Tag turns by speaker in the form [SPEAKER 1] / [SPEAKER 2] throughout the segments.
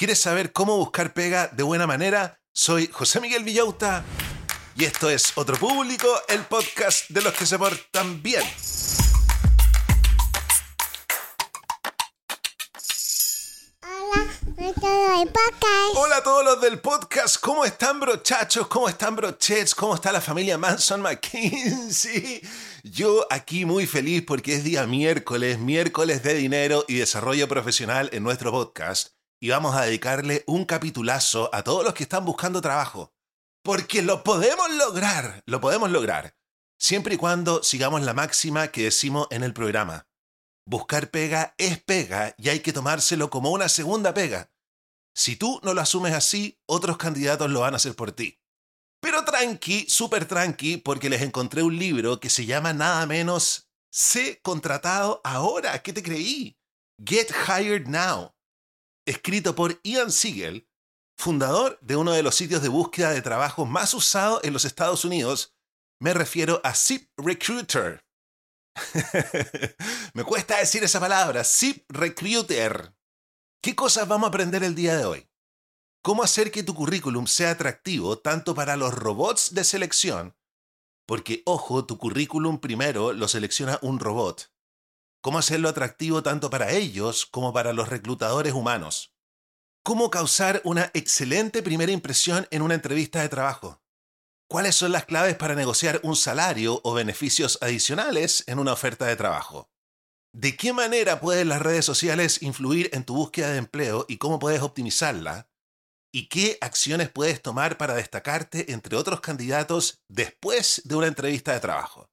[SPEAKER 1] ¿Quieres saber cómo buscar pega de buena manera? Soy José Miguel Villauta y esto es Otro Público, el podcast de los que se portan bien. Hola a todos los del podcast, ¿cómo están brochachos? ¿Cómo están brochets? ¿Cómo está la familia Manson McKinsey? Yo aquí muy feliz porque es día miércoles, miércoles de dinero y desarrollo profesional en nuestro podcast y vamos a dedicarle un capitulazo a todos los que están buscando trabajo. Porque lo podemos lograr, lo podemos lograr, siempre y cuando sigamos la máxima que decimos en el programa. Buscar pega es pega y hay que tomárselo como una segunda pega. Si tú no lo asumes así, otros candidatos lo van a hacer por ti. Pero tranqui, súper tranqui, porque les encontré un libro que se llama nada menos Sé contratado ahora, ¿qué te creí? Get Hired Now, escrito por Ian Siegel, fundador de uno de los sitios de búsqueda de trabajo más usados en los Estados Unidos. Me refiero a Zip Recruiter. Me cuesta decir esa palabra, Zip Recruiter. ¿Qué cosas vamos a aprender el día de hoy? cómo hacer que tu currículum sea atractivo tanto para los robots de selección, porque ojo, tu currículum primero lo selecciona un robot. Cómo hacerlo atractivo tanto para ellos como para los reclutadores humanos. Cómo causar una excelente primera impresión en una entrevista de trabajo. ¿Cuáles son las claves para negociar un salario o beneficios adicionales en una oferta de trabajo? ¿De qué manera pueden las redes sociales influir en tu búsqueda de empleo y cómo puedes optimizarla? y qué acciones puedes tomar para destacarte entre otros candidatos después de una entrevista de trabajo.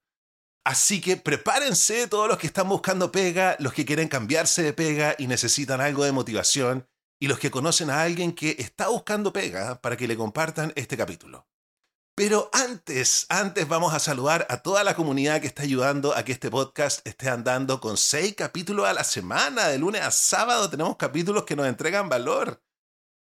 [SPEAKER 1] Así que prepárense todos los que están buscando pega, los que quieren cambiarse de pega y necesitan algo de motivación, y los que conocen a alguien que está buscando pega para que le compartan este capítulo. Pero antes, antes vamos a saludar a toda la comunidad que está ayudando a que este podcast esté andando con seis capítulos a la semana. De lunes a sábado tenemos capítulos que nos entregan valor.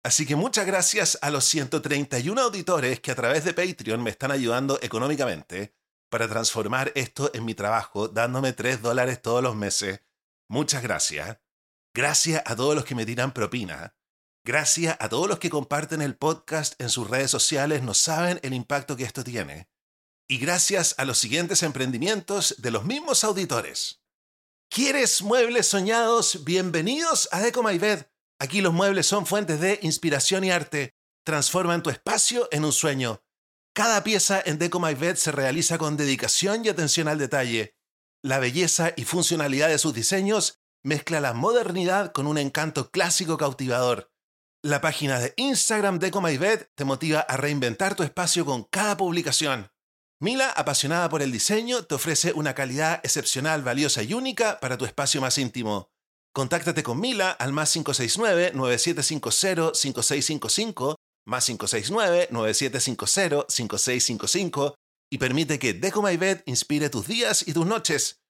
[SPEAKER 1] Así que muchas gracias a los 131 auditores que a través de Patreon me están ayudando económicamente para transformar esto en mi trabajo, dándome 3 dólares todos los meses. Muchas gracias. Gracias a todos los que me tiran propina. Gracias a todos los que comparten el podcast en sus redes sociales, no saben el impacto que esto tiene. Y gracias a los siguientes emprendimientos de los mismos auditores. ¿Quieres muebles soñados? Bienvenidos a Deco My Bed Aquí los muebles son fuentes de inspiración y arte. Transforman tu espacio en un sueño. Cada pieza en Deco My Bed se realiza con dedicación y atención al detalle. La belleza y funcionalidad de sus diseños mezcla la modernidad con un encanto clásico cautivador. La página de Instagram Deco My Bed te motiva a reinventar tu espacio con cada publicación. Mila, apasionada por el diseño, te ofrece una calidad excepcional, valiosa y única para tu espacio más íntimo. Contáctate con Mila al más 569-9750-5655, más 569-9750-5655 y permite que Deco My Bed inspire tus días y tus noches.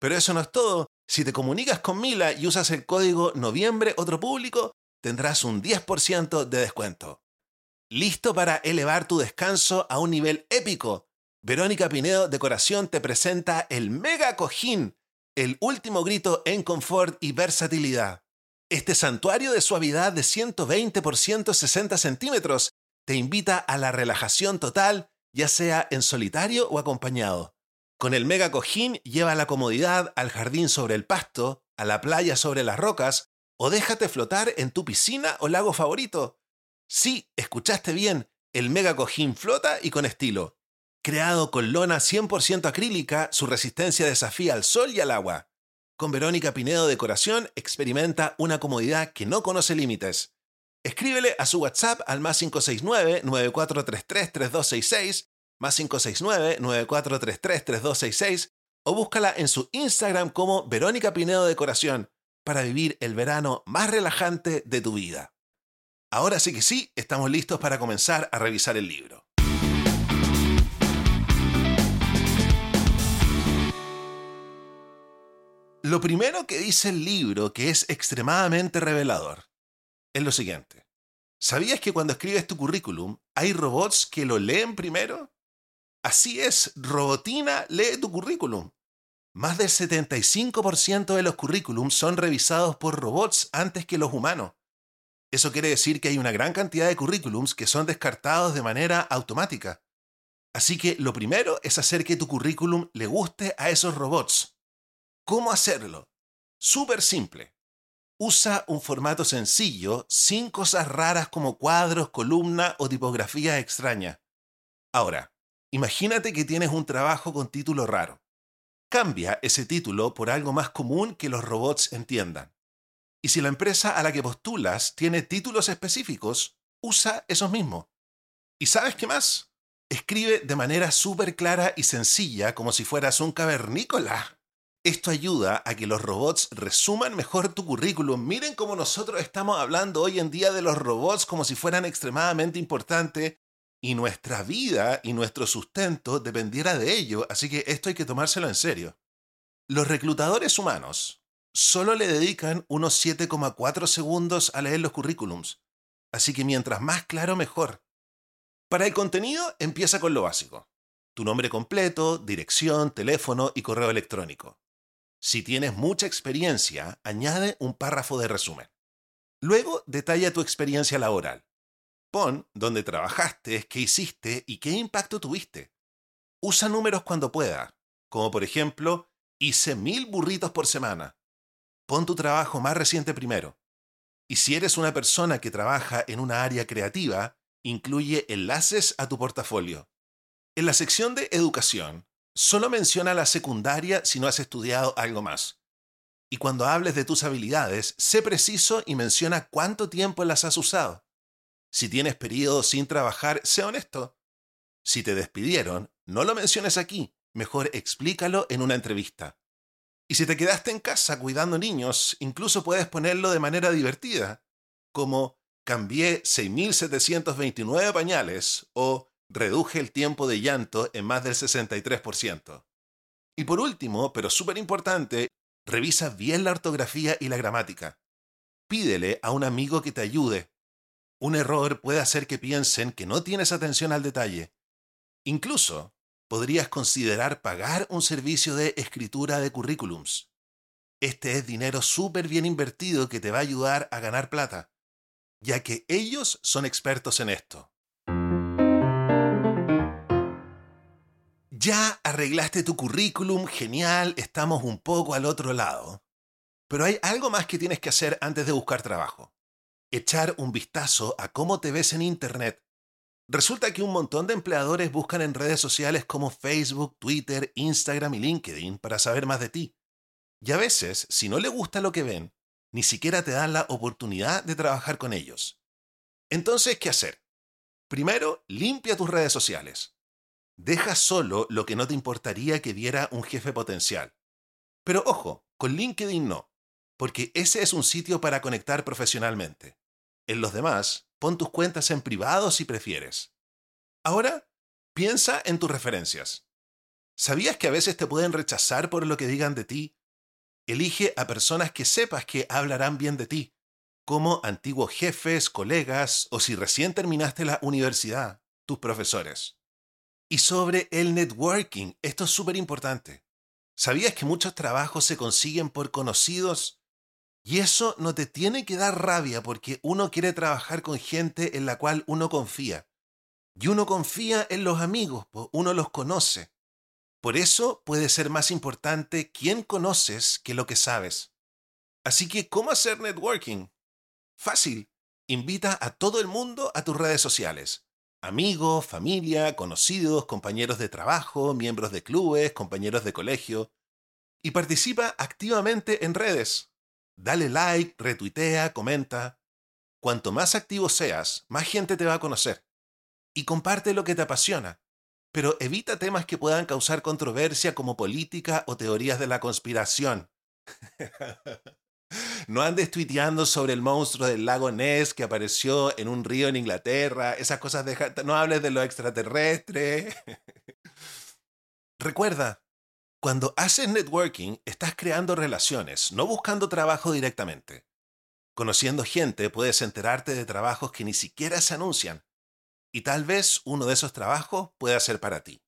[SPEAKER 1] Pero eso no es todo. Si te comunicas con Mila y usas el código noviembre otro público, tendrás un 10% de descuento. ¿Listo para elevar tu descanso a un nivel épico? Verónica Pinedo Decoración te presenta el Mega Cojín el último grito en confort y versatilidad. Este santuario de suavidad de 120 por 160 centímetros te invita a la relajación total, ya sea en solitario o acompañado. Con el mega cojín lleva la comodidad al jardín sobre el pasto, a la playa sobre las rocas, o déjate flotar en tu piscina o lago favorito. Sí, escuchaste bien, el mega cojín flota y con estilo. Creado con lona 100% acrílica, su resistencia desafía al sol y al agua. Con Verónica Pinedo Decoración experimenta una comodidad que no conoce límites. Escríbele a su WhatsApp al más 569-9433-3266, más 569-9433-3266, o búscala en su Instagram como Verónica Pinedo Decoración para vivir el verano más relajante de tu vida. Ahora sí que sí, estamos listos para comenzar a revisar el libro. Lo primero que dice el libro, que es extremadamente revelador, es lo siguiente. ¿Sabías que cuando escribes tu currículum hay robots que lo leen primero? Así es, Robotina lee tu currículum. Más del 75% de los currículums son revisados por robots antes que los humanos. Eso quiere decir que hay una gran cantidad de currículums que son descartados de manera automática. Así que lo primero es hacer que tu currículum le guste a esos robots. ¿Cómo hacerlo? Súper simple. Usa un formato sencillo, sin cosas raras como cuadros, columna o tipografía extraña. Ahora, imagínate que tienes un trabajo con título raro. Cambia ese título por algo más común que los robots entiendan. Y si la empresa a la que postulas tiene títulos específicos, usa esos mismos. ¿Y sabes qué más? Escribe de manera súper clara y sencilla como si fueras un cavernícola. Esto ayuda a que los robots resuman mejor tu currículum. Miren cómo nosotros estamos hablando hoy en día de los robots como si fueran extremadamente importantes y nuestra vida y nuestro sustento dependiera de ello, así que esto hay que tomárselo en serio. Los reclutadores humanos solo le dedican unos 7,4 segundos a leer los currículums, así que mientras más claro mejor. Para el contenido empieza con lo básico. Tu nombre completo, dirección, teléfono y correo electrónico. Si tienes mucha experiencia, añade un párrafo de resumen. Luego detalla tu experiencia laboral. Pon dónde trabajaste, qué hiciste y qué impacto tuviste. Usa números cuando pueda, como por ejemplo, hice mil burritos por semana. Pon tu trabajo más reciente primero. Y si eres una persona que trabaja en una área creativa, incluye enlaces a tu portafolio. En la sección de educación, solo menciona la secundaria si no has estudiado algo más. Y cuando hables de tus habilidades, sé preciso y menciona cuánto tiempo las has usado. Si tienes periodos sin trabajar, sé honesto. Si te despidieron, no lo menciones aquí, mejor explícalo en una entrevista. Y si te quedaste en casa cuidando niños, incluso puedes ponerlo de manera divertida, como cambié 6.729 pañales o reduje el tiempo de llanto en más del 63%. Y por último, pero súper importante, revisa bien la ortografía y la gramática. Pídele a un amigo que te ayude. Un error puede hacer que piensen que no tienes atención al detalle. Incluso, podrías considerar pagar un servicio de escritura de currículums. Este es dinero súper bien invertido que te va a ayudar a ganar plata ya que ellos son expertos en esto. Ya arreglaste tu currículum, genial, estamos un poco al otro lado. Pero hay algo más que tienes que hacer antes de buscar trabajo. Echar un vistazo a cómo te ves en Internet. Resulta que un montón de empleadores buscan en redes sociales como Facebook, Twitter, Instagram y LinkedIn para saber más de ti. Y a veces, si no le gusta lo que ven, ni siquiera te dan la oportunidad de trabajar con ellos. Entonces, ¿qué hacer? Primero, limpia tus redes sociales. Deja solo lo que no te importaría que viera un jefe potencial. Pero ojo, con LinkedIn no, porque ese es un sitio para conectar profesionalmente. En los demás, pon tus cuentas en privado si prefieres. Ahora, piensa en tus referencias. ¿Sabías que a veces te pueden rechazar por lo que digan de ti Elige a personas que sepas que hablarán bien de ti, como antiguos jefes, colegas o si recién terminaste la universidad, tus profesores. Y sobre el networking, esto es súper importante. ¿Sabías que muchos trabajos se consiguen por conocidos? Y eso no te tiene que dar rabia porque uno quiere trabajar con gente en la cual uno confía. Y uno confía en los amigos, pues uno los conoce. Por eso puede ser más importante quién conoces que lo que sabes. Así que, ¿cómo hacer networking? Fácil. Invita a todo el mundo a tus redes sociales. Amigos, familia, conocidos, compañeros de trabajo, miembros de clubes, compañeros de colegio. Y participa activamente en redes. Dale like, retuitea, comenta. Cuanto más activo seas, más gente te va a conocer. Y comparte lo que te apasiona pero evita temas que puedan causar controversia como política o teorías de la conspiración. no andes tuiteando sobre el monstruo del lago Ness que apareció en un río en Inglaterra, esas cosas de... No hables de lo extraterrestre. Recuerda, cuando haces networking, estás creando relaciones, no buscando trabajo directamente. Conociendo gente, puedes enterarte de trabajos que ni siquiera se anuncian y tal vez uno de esos trabajos pueda ser para ti.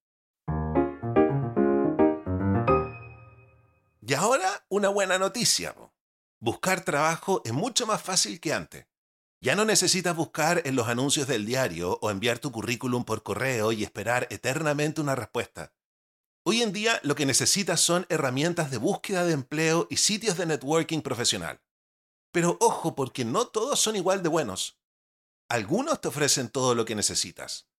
[SPEAKER 1] Y ahora una buena noticia. Buscar trabajo es mucho más fácil que antes. Ya no necesitas buscar en los anuncios del diario o enviar tu currículum por correo y esperar eternamente una respuesta. Hoy en día lo que necesitas son herramientas de búsqueda de empleo y sitios de networking profesional. Pero ojo, porque no todos son igual de buenos. Algunos te ofrecen todo lo que necesitas.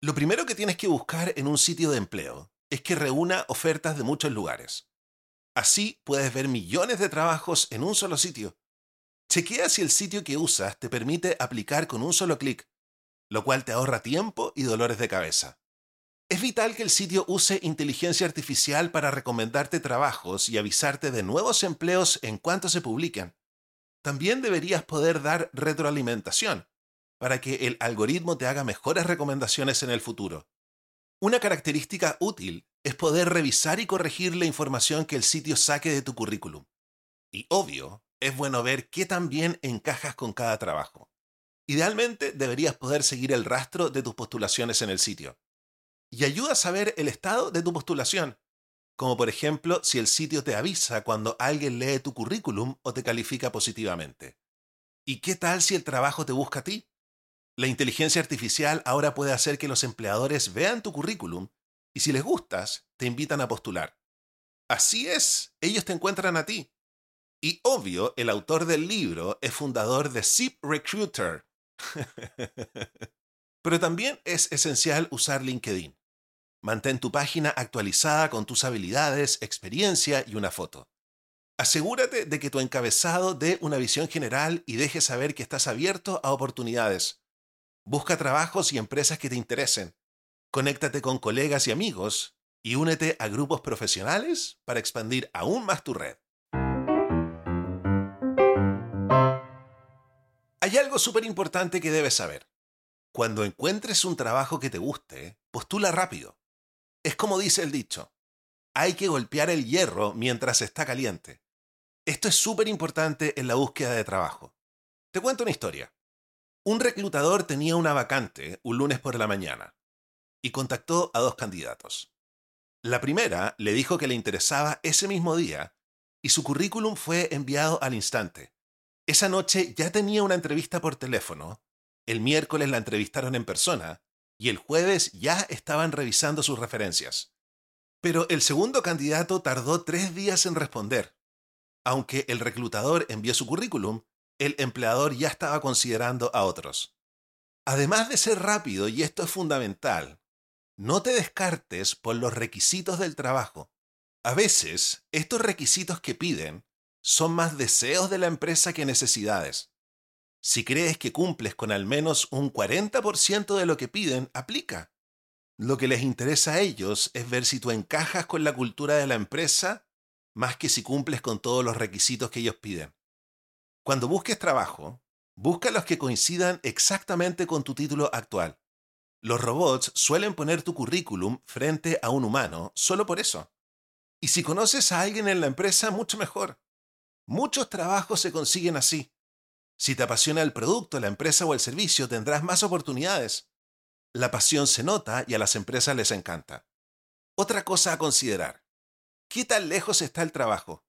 [SPEAKER 1] Lo primero que tienes que buscar en un sitio de empleo es que reúna ofertas de muchos lugares. Así puedes ver millones de trabajos en un solo sitio. Chequea si el sitio que usas te permite aplicar con un solo clic, lo cual te ahorra tiempo y dolores de cabeza. Es vital que el sitio use inteligencia artificial para recomendarte trabajos y avisarte de nuevos empleos en cuanto se publican. También deberías poder dar retroalimentación para que el algoritmo te haga mejores recomendaciones en el futuro. Una característica útil es poder revisar y corregir la información que el sitio saque de tu currículum. Y obvio, es bueno ver qué tan bien encajas con cada trabajo. Idealmente deberías poder seguir el rastro de tus postulaciones en el sitio. Y ayuda a saber el estado de tu postulación, como por ejemplo si el sitio te avisa cuando alguien lee tu currículum o te califica positivamente. ¿Y qué tal si el trabajo te busca a ti? La inteligencia artificial ahora puede hacer que los empleadores vean tu currículum y si les gustas, te invitan a postular. Así es, ellos te encuentran a ti. Y obvio, el autor del libro es fundador de Zip Recruiter. Pero también es esencial usar LinkedIn. Mantén tu página actualizada con tus habilidades, experiencia y una foto. Asegúrate de que tu encabezado dé una visión general y deje saber que estás abierto a oportunidades. Busca trabajos y empresas que te interesen. Conéctate con colegas y amigos y únete a grupos profesionales para expandir aún más tu red. Hay algo súper importante que debes saber. Cuando encuentres un trabajo que te guste, postula rápido. Es como dice el dicho, hay que golpear el hierro mientras está caliente. Esto es súper importante en la búsqueda de trabajo. Te cuento una historia. Un reclutador tenía una vacante un lunes por la mañana y contactó a dos candidatos. La primera le dijo que le interesaba ese mismo día y su currículum fue enviado al instante. Esa noche ya tenía una entrevista por teléfono, el miércoles la entrevistaron en persona y el jueves ya estaban revisando sus referencias. Pero el segundo candidato tardó tres días en responder. Aunque el reclutador envió su currículum, el empleador ya estaba considerando a otros. Además de ser rápido, y esto es fundamental, no te descartes por los requisitos del trabajo. A veces, estos requisitos que piden son más deseos de la empresa que necesidades. Si crees que cumples con al menos un 40% de lo que piden, aplica. Lo que les interesa a ellos es ver si tú encajas con la cultura de la empresa más que si cumples con todos los requisitos que ellos piden. Cuando busques trabajo, busca los que coincidan exactamente con tu título actual. Los robots suelen poner tu currículum frente a un humano solo por eso. Y si conoces a alguien en la empresa, mucho mejor. Muchos trabajos se consiguen así. Si te apasiona el producto, la empresa o el servicio, tendrás más oportunidades. La pasión se nota y a las empresas les encanta. Otra cosa a considerar. ¿Qué tan lejos está el trabajo?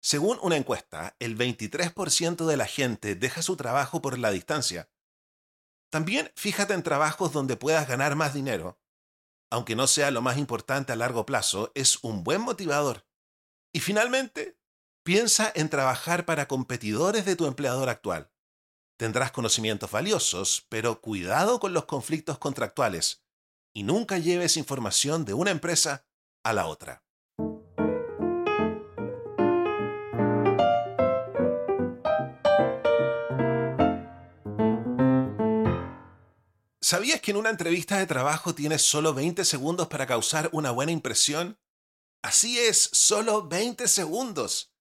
[SPEAKER 1] Según una encuesta, el 23% de la gente deja su trabajo por la distancia. También fíjate en trabajos donde puedas ganar más dinero. Aunque no sea lo más importante a largo plazo, es un buen motivador. Y finalmente, piensa en trabajar para competidores de tu empleador actual. Tendrás conocimientos valiosos, pero cuidado con los conflictos contractuales y nunca lleves información de una empresa a la otra. ¿Sabías que en una entrevista de trabajo tienes solo 20 segundos para causar una buena impresión? Así es, solo 20 segundos.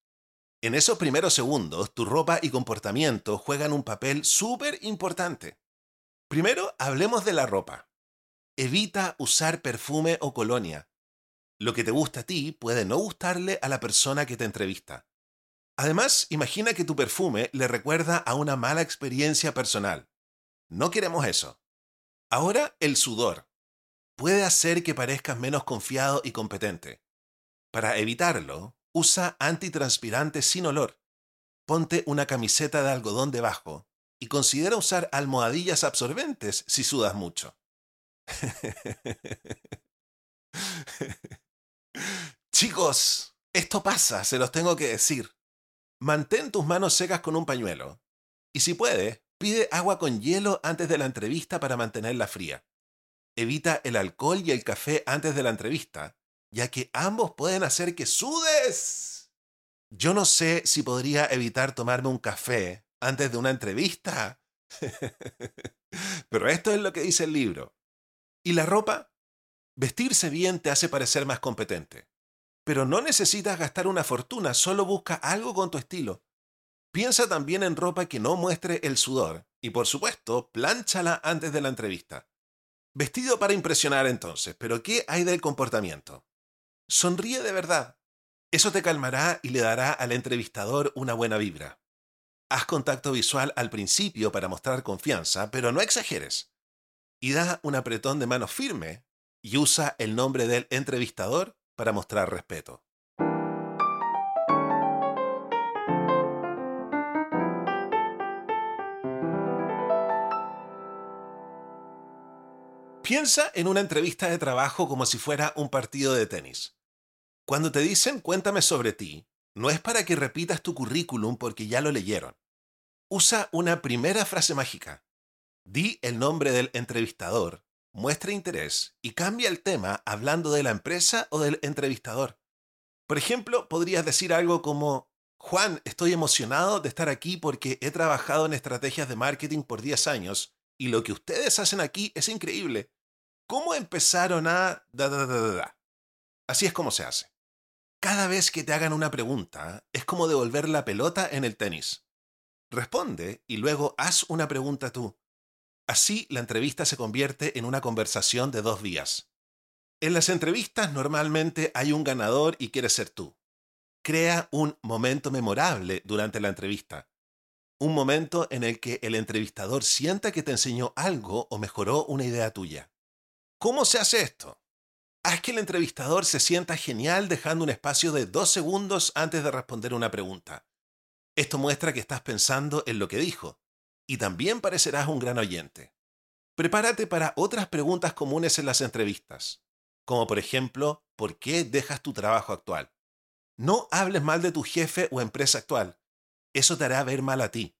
[SPEAKER 1] En esos primeros segundos, tu ropa y comportamiento juegan un papel súper importante. Primero, hablemos de la ropa. Evita usar perfume o colonia. Lo que te gusta a ti puede no gustarle a la persona que te entrevista. Además, imagina que tu perfume le recuerda a una mala experiencia personal. No queremos eso. Ahora el sudor puede hacer que parezcas menos confiado y competente. Para evitarlo, usa antitranspirantes sin olor. Ponte una camiseta de algodón debajo y considera usar almohadillas absorbentes si sudas mucho. Chicos, esto pasa, se los tengo que decir. Mantén tus manos secas con un pañuelo. Y si puede, pide agua con hielo antes de la entrevista para mantenerla fría. Evita el alcohol y el café antes de la entrevista, ya que ambos pueden hacer que sudes. Yo no sé si podría evitar tomarme un café antes de una entrevista. Pero esto es lo que dice el libro. ¿Y la ropa? Vestirse bien te hace parecer más competente. Pero no necesitas gastar una fortuna, solo busca algo con tu estilo. Piensa también en ropa que no muestre el sudor y por supuesto, plánchala antes de la entrevista. Vestido para impresionar entonces, pero ¿qué hay del comportamiento? Sonríe de verdad. Eso te calmará y le dará al entrevistador una buena vibra. Haz contacto visual al principio para mostrar confianza, pero no exageres. Y da un apretón de mano firme y usa el nombre del entrevistador para mostrar respeto. Piensa en una entrevista de trabajo como si fuera un partido de tenis. Cuando te dicen cuéntame sobre ti, no es para que repitas tu currículum porque ya lo leyeron. Usa una primera frase mágica. Di el nombre del entrevistador, muestra interés y cambia el tema hablando de la empresa o del entrevistador. Por ejemplo, podrías decir algo como, Juan, estoy emocionado de estar aquí porque he trabajado en estrategias de marketing por 10 años y lo que ustedes hacen aquí es increíble. ¿Cómo empezaron a... Da, da, da, Así es como se hace. Cada vez que te hagan una pregunta, es como devolver la pelota en el tenis. Responde y luego haz una pregunta tú. Así la entrevista se convierte en una conversación de dos vías. En las entrevistas normalmente hay un ganador y quieres ser tú. Crea un momento memorable durante la entrevista. Un momento en el que el entrevistador sienta que te enseñó algo o mejoró una idea tuya. ¿Cómo se hace esto? Haz que el entrevistador se sienta genial dejando un espacio de dos segundos antes de responder una pregunta. Esto muestra que estás pensando en lo que dijo, y también parecerás un gran oyente. Prepárate para otras preguntas comunes en las entrevistas, como por ejemplo, ¿por qué dejas tu trabajo actual? No hables mal de tu jefe o empresa actual, eso te hará ver mal a ti.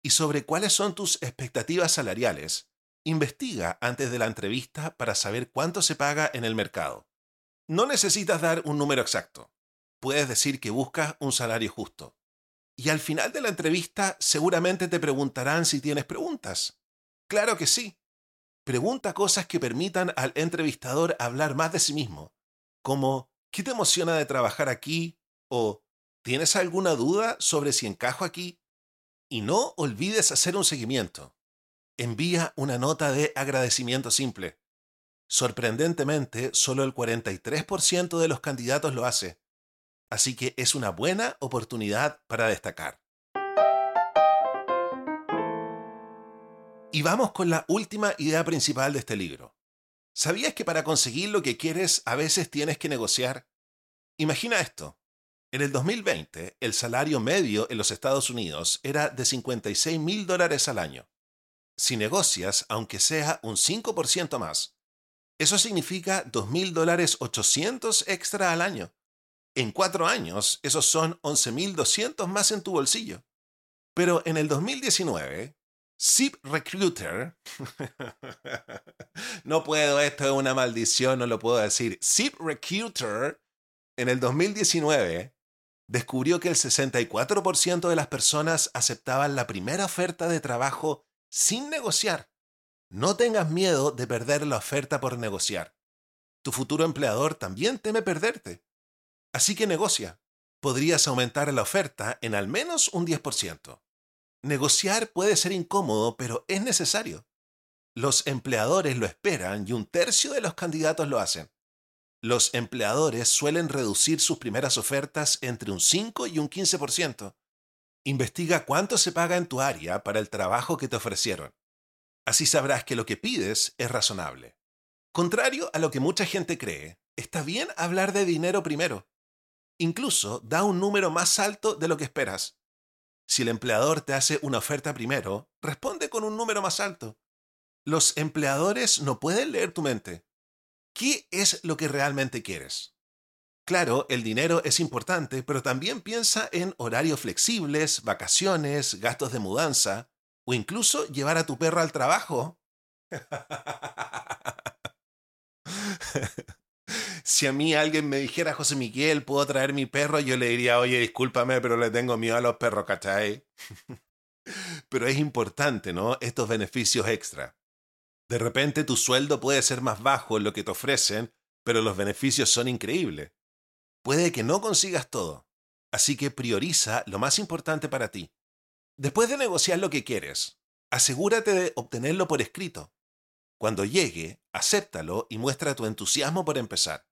[SPEAKER 1] Y sobre cuáles son tus expectativas salariales, Investiga antes de la entrevista para saber cuánto se paga en el mercado. No necesitas dar un número exacto. Puedes decir que buscas un salario justo. Y al final de la entrevista seguramente te preguntarán si tienes preguntas. Claro que sí. Pregunta cosas que permitan al entrevistador hablar más de sí mismo, como ¿qué te emociona de trabajar aquí? o ¿tienes alguna duda sobre si encajo aquí? Y no olvides hacer un seguimiento envía una nota de agradecimiento simple. Sorprendentemente, solo el 43% de los candidatos lo hace, así que es una buena oportunidad para destacar. Y vamos con la última idea principal de este libro. ¿Sabías que para conseguir lo que quieres a veces tienes que negociar? Imagina esto. En el 2020, el salario medio en los Estados Unidos era de 56 mil dólares al año si negocias, aunque sea un 5% más. Eso significa 2.000 dólares 800 extra al año. En cuatro años, esos son 11.200 más en tu bolsillo. Pero en el 2019, Zip Recruiter, no puedo, esto es una maldición, no lo puedo decir. Zip Recruiter, en el 2019, descubrió que el 64% de las personas aceptaban la primera oferta de trabajo sin negociar. No tengas miedo de perder la oferta por negociar. Tu futuro empleador también teme perderte. Así que negocia. Podrías aumentar la oferta en al menos un 10%. Negociar puede ser incómodo, pero es necesario. Los empleadores lo esperan y un tercio de los candidatos lo hacen. Los empleadores suelen reducir sus primeras ofertas entre un 5 y un 15%. Investiga cuánto se paga en tu área para el trabajo que te ofrecieron. Así sabrás que lo que pides es razonable. Contrario a lo que mucha gente cree, está bien hablar de dinero primero. Incluso da un número más alto de lo que esperas. Si el empleador te hace una oferta primero, responde con un número más alto. Los empleadores no pueden leer tu mente. ¿Qué es lo que realmente quieres? Claro, el dinero es importante, pero también piensa en horarios flexibles, vacaciones, gastos de mudanza o incluso llevar a tu perro al trabajo. si a mí alguien me dijera, José Miguel, ¿puedo traer mi perro? Yo le diría, oye, discúlpame, pero le tengo miedo a los perros, ¿cachai? pero es importante, ¿no? Estos beneficios extra. De repente tu sueldo puede ser más bajo en lo que te ofrecen, pero los beneficios son increíbles. Puede que no consigas todo, así que prioriza lo más importante para ti. Después de negociar lo que quieres, asegúrate de obtenerlo por escrito. Cuando llegue, acéptalo y muestra tu entusiasmo por empezar.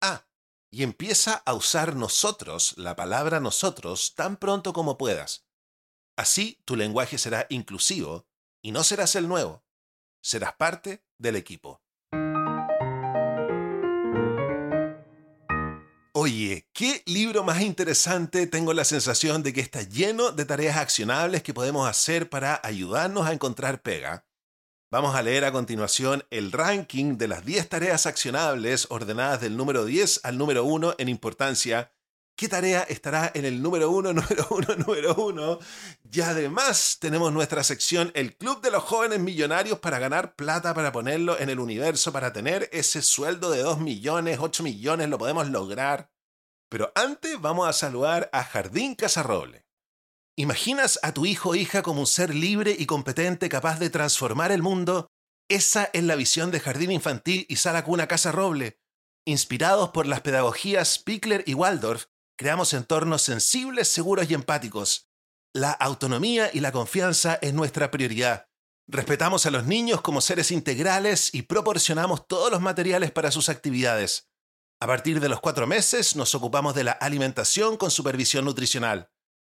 [SPEAKER 1] Ah, y empieza a usar nosotros, la palabra nosotros, tan pronto como puedas. Así tu lenguaje será inclusivo y no serás el nuevo, serás parte del equipo. Oye, qué libro más interesante. Tengo la sensación de que está lleno de tareas accionables que podemos hacer para ayudarnos a encontrar pega. Vamos a leer a continuación el ranking de las 10 tareas accionables ordenadas del número 10 al número 1 en importancia. ¿Qué tarea estará en el número 1, número 1, número 1? Y además tenemos nuestra sección El Club de los Jóvenes Millonarios para ganar plata, para ponerlo en el universo, para tener ese sueldo de 2 millones, 8 millones, lo podemos lograr. Pero antes vamos a saludar a Jardín Casarroble. ¿Imaginas a tu hijo o hija como un ser libre y competente capaz de transformar el mundo? Esa es la visión de Jardín Infantil y Sala Cuna Casa Roble. Inspirados por las pedagogías Pickler y Waldorf, creamos entornos sensibles, seguros y empáticos. La autonomía y la confianza es nuestra prioridad. Respetamos a los niños como seres integrales y proporcionamos todos los materiales para sus actividades. A partir de los cuatro meses nos ocupamos de la alimentación con supervisión nutricional.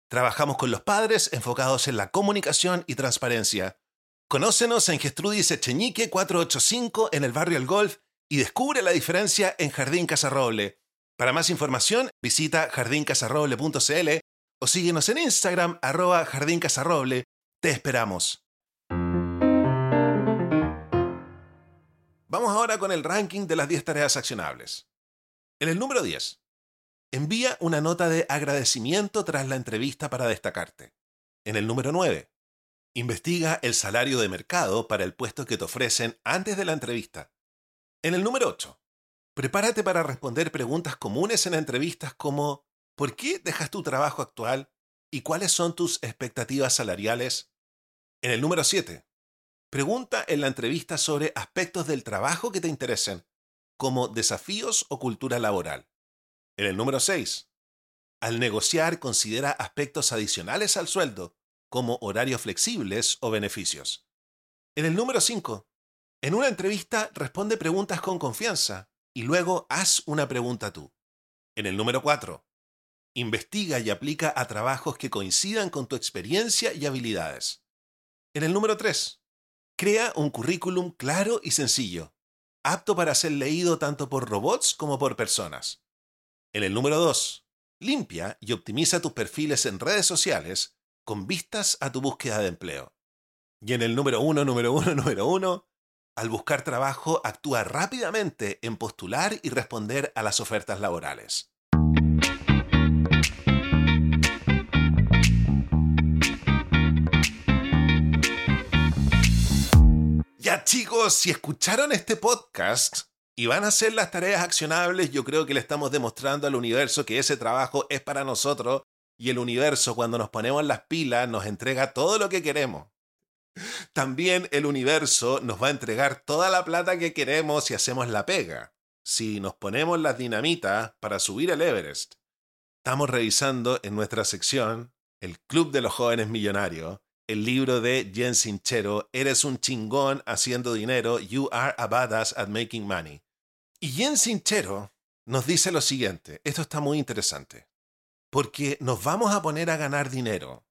[SPEAKER 1] Trabajamos con los padres enfocados en la comunicación y transparencia. Conócenos en Gestrudis Echeñique 485 en el barrio El Golf y descubre la diferencia en Jardín Casarroble. Para más información, visita jardincasarroble.cl o síguenos en Instagram arroba jardincasarroble. Te esperamos. Vamos ahora con el ranking de las 10 tareas accionables. En el número 10, Envía una nota de agradecimiento tras la entrevista para destacarte. En el número 9. Investiga el salario de mercado para el puesto que te ofrecen antes de la entrevista. En el número 8. Prepárate para responder preguntas comunes en entrevistas como ¿por qué dejas tu trabajo actual? ¿Y cuáles son tus expectativas salariales? En el número 7. Pregunta en la entrevista sobre aspectos del trabajo que te interesen, como desafíos o cultura laboral. En el número 6, al negociar considera aspectos adicionales al sueldo, como horarios flexibles o beneficios. En el número 5, en una entrevista responde preguntas con confianza y luego haz una pregunta tú. En el número 4, investiga y aplica a trabajos que coincidan con tu experiencia y habilidades. En el número 3, crea un currículum claro y sencillo, apto para ser leído tanto por robots como por personas. En el número 2, limpia y optimiza tus perfiles en redes sociales con vistas a tu búsqueda de empleo. Y en el número 1, número 1, número 1, al buscar trabajo, actúa rápidamente en postular y responder a las ofertas laborales. Ya chicos, si escucharon este podcast, y van a ser las tareas accionables, yo creo que le estamos demostrando al universo que ese trabajo es para nosotros y el universo cuando nos ponemos las pilas nos entrega todo lo que queremos. También el universo nos va a entregar toda la plata que queremos si hacemos la pega. Si nos ponemos las dinamitas para subir el Everest. Estamos revisando en nuestra sección El Club de los Jóvenes Millonarios, el libro de Jen Sinchero, Eres un chingón haciendo dinero, You are a badass at making money. Y Jen Sinchero nos dice lo siguiente, esto está muy interesante, porque nos vamos a poner a ganar dinero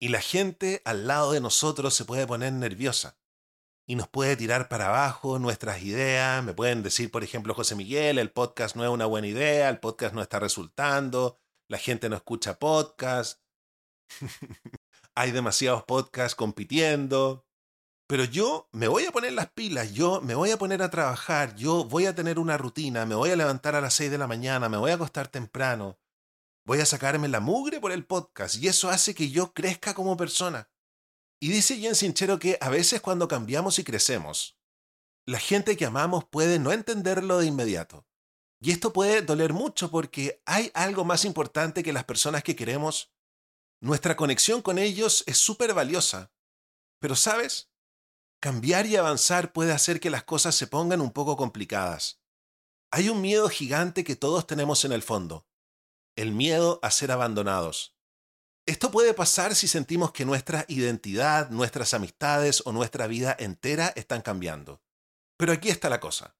[SPEAKER 1] y la gente al lado de nosotros se puede poner nerviosa y nos puede tirar para abajo nuestras ideas, me pueden decir, por ejemplo, José Miguel, el podcast no es una buena idea, el podcast no está resultando, la gente no escucha podcast. Hay demasiados podcasts compitiendo. Pero yo me voy a poner las pilas, yo me voy a poner a trabajar, yo voy a tener una rutina, me voy a levantar a las 6 de la mañana, me voy a acostar temprano, voy a sacarme la mugre por el podcast y eso hace que yo crezca como persona. Y dice Jen Sinchero que a veces cuando cambiamos y crecemos, la gente que amamos puede no entenderlo de inmediato. Y esto puede doler mucho porque hay algo más importante que las personas que queremos. Nuestra conexión con ellos es súper valiosa. Pero sabes, cambiar y avanzar puede hacer que las cosas se pongan un poco complicadas. Hay un miedo gigante que todos tenemos en el fondo. El miedo a ser abandonados. Esto puede pasar si sentimos que nuestra identidad, nuestras amistades o nuestra vida entera están cambiando. Pero aquí está la cosa.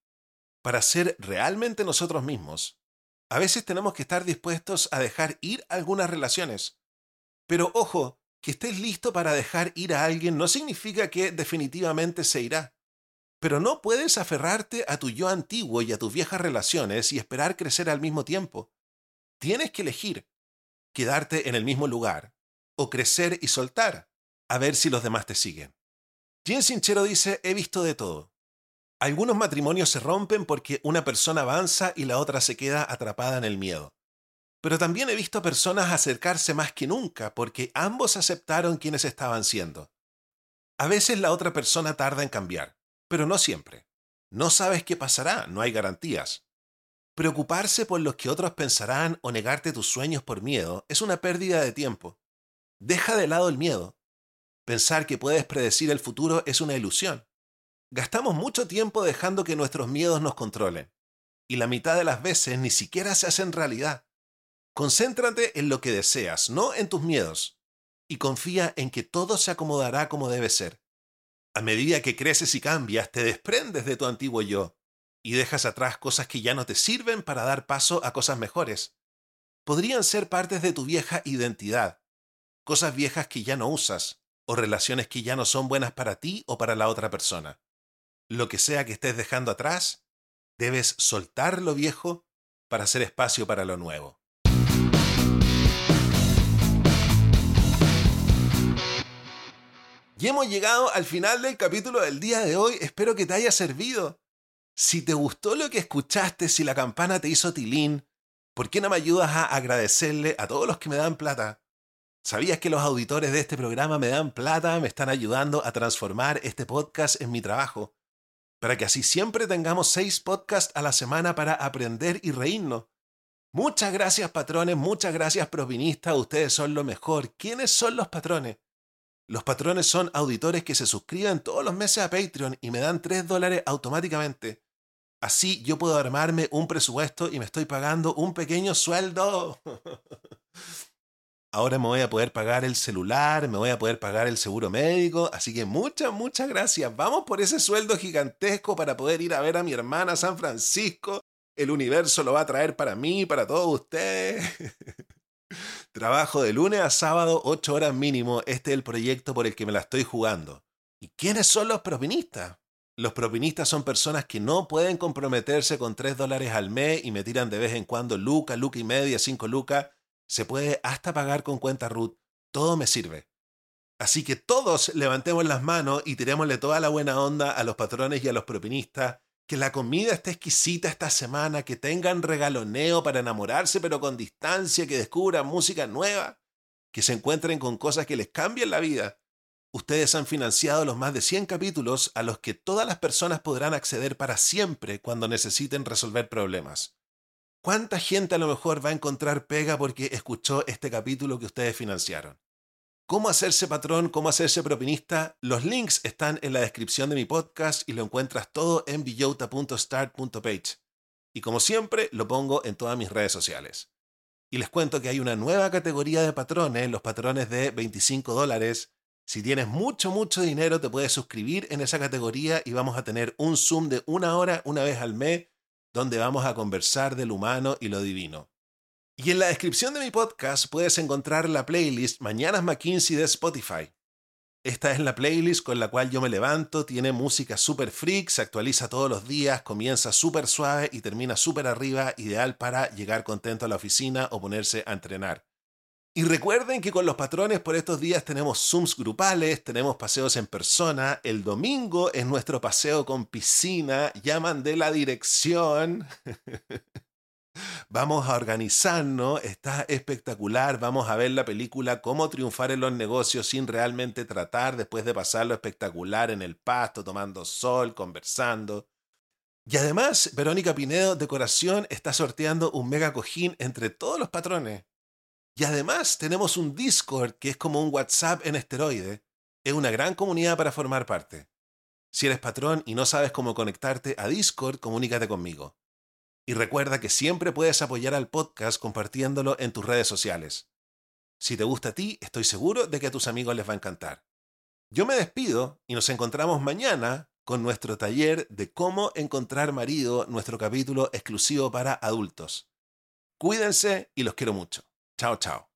[SPEAKER 1] Para ser realmente nosotros mismos, a veces tenemos que estar dispuestos a dejar ir algunas relaciones. Pero ojo, que estés listo para dejar ir a alguien no significa que definitivamente se irá. Pero no puedes aferrarte a tu yo antiguo y a tus viejas relaciones y esperar crecer al mismo tiempo. Tienes que elegir quedarte en el mismo lugar o crecer y soltar, a ver si los demás te siguen. Jim Sinchero dice, he visto de todo. Algunos matrimonios se rompen porque una persona avanza y la otra se queda atrapada en el miedo. Pero también he visto personas acercarse más que nunca porque ambos aceptaron quienes estaban siendo. A veces la otra persona tarda en cambiar, pero no siempre. No sabes qué pasará, no hay garantías. Preocuparse por lo que otros pensarán o negarte tus sueños por miedo es una pérdida de tiempo. Deja de lado el miedo. Pensar que puedes predecir el futuro es una ilusión. Gastamos mucho tiempo dejando que nuestros miedos nos controlen, y la mitad de las veces ni siquiera se hacen realidad. Concéntrate en lo que deseas, no en tus miedos, y confía en que todo se acomodará como debe ser. A medida que creces y cambias, te desprendes de tu antiguo yo y dejas atrás cosas que ya no te sirven para dar paso a cosas mejores. Podrían ser partes de tu vieja identidad, cosas viejas que ya no usas, o relaciones que ya no son buenas para ti o para la otra persona. Lo que sea que estés dejando atrás, debes soltar lo viejo para hacer espacio para lo nuevo. Y hemos llegado al final del capítulo del día de hoy. Espero que te haya servido. Si te gustó lo que escuchaste, si la campana te hizo tilín, ¿por qué no me ayudas a agradecerle a todos los que me dan plata? ¿Sabías que los auditores de este programa me dan plata, me están ayudando a transformar este podcast en mi trabajo? Para que así siempre tengamos seis podcasts a la semana para aprender y reírnos. Muchas gracias patrones, muchas gracias provinistas, ustedes son lo mejor. ¿Quiénes son los patrones? Los patrones son auditores que se suscriben todos los meses a Patreon y me dan 3 dólares automáticamente. Así yo puedo armarme un presupuesto y me estoy pagando un pequeño sueldo. Ahora me voy a poder pagar el celular, me voy a poder pagar el seguro médico, así que muchas, muchas gracias. Vamos por ese sueldo gigantesco para poder ir a ver a mi hermana San Francisco. El universo lo va a traer para mí, para todos ustedes. Trabajo de lunes a sábado, 8 horas mínimo. Este es el proyecto por el que me la estoy jugando. ¿Y quiénes son los propinistas? Los propinistas son personas que no pueden comprometerse con 3 dólares al mes y me tiran de vez en cuando luca, luca y media, 5 lucas. Se puede hasta pagar con cuenta RUT. Todo me sirve. Así que todos levantemos las manos y tirémosle toda la buena onda a los patrones y a los propinistas que la comida esté exquisita esta semana, que tengan regaloneo para enamorarse pero con distancia, que descubran música nueva, que se encuentren con cosas que les cambien la vida. Ustedes han financiado los más de 100 capítulos a los que todas las personas podrán acceder para siempre cuando necesiten resolver problemas. ¿Cuánta gente a lo mejor va a encontrar pega porque escuchó este capítulo que ustedes financiaron? cómo hacerse patrón, cómo hacerse propinista. Los links están en la descripción de mi podcast y lo encuentras todo en billota.start.page. Y como siempre, lo pongo en todas mis redes sociales. Y les cuento que hay una nueva categoría de patrones, los patrones de 25 dólares. Si tienes mucho, mucho dinero, te puedes suscribir en esa categoría y vamos a tener un Zoom de una hora una vez al mes donde vamos a conversar del humano y lo divino. Y en la descripción de mi podcast puedes encontrar la playlist Mañanas McKinsey de Spotify. Esta es la playlist con la cual yo me levanto, tiene música super freak, se actualiza todos los días, comienza súper suave y termina súper arriba, ideal para llegar contento a la oficina o ponerse a entrenar. Y recuerden que con los patrones por estos días tenemos Zooms grupales, tenemos paseos en persona. El domingo es nuestro paseo con piscina. Llaman de la dirección. Vamos a organizarnos, está espectacular. Vamos a ver la película Cómo triunfar en los negocios sin realmente tratar después de pasarlo espectacular en el pasto, tomando sol, conversando. Y además, Verónica Pinedo, Decoración, está sorteando un mega cojín entre todos los patrones. Y además tenemos un Discord que es como un WhatsApp en esteroide. Es una gran comunidad para formar parte. Si eres patrón y no sabes cómo conectarte a Discord, comunícate conmigo. Y recuerda que siempre puedes apoyar al podcast compartiéndolo en tus redes sociales. Si te gusta a ti, estoy seguro de que a tus amigos les va a encantar. Yo me despido y nos encontramos mañana con nuestro taller de cómo encontrar marido, nuestro capítulo exclusivo para adultos. Cuídense y los quiero mucho. Chao, chao.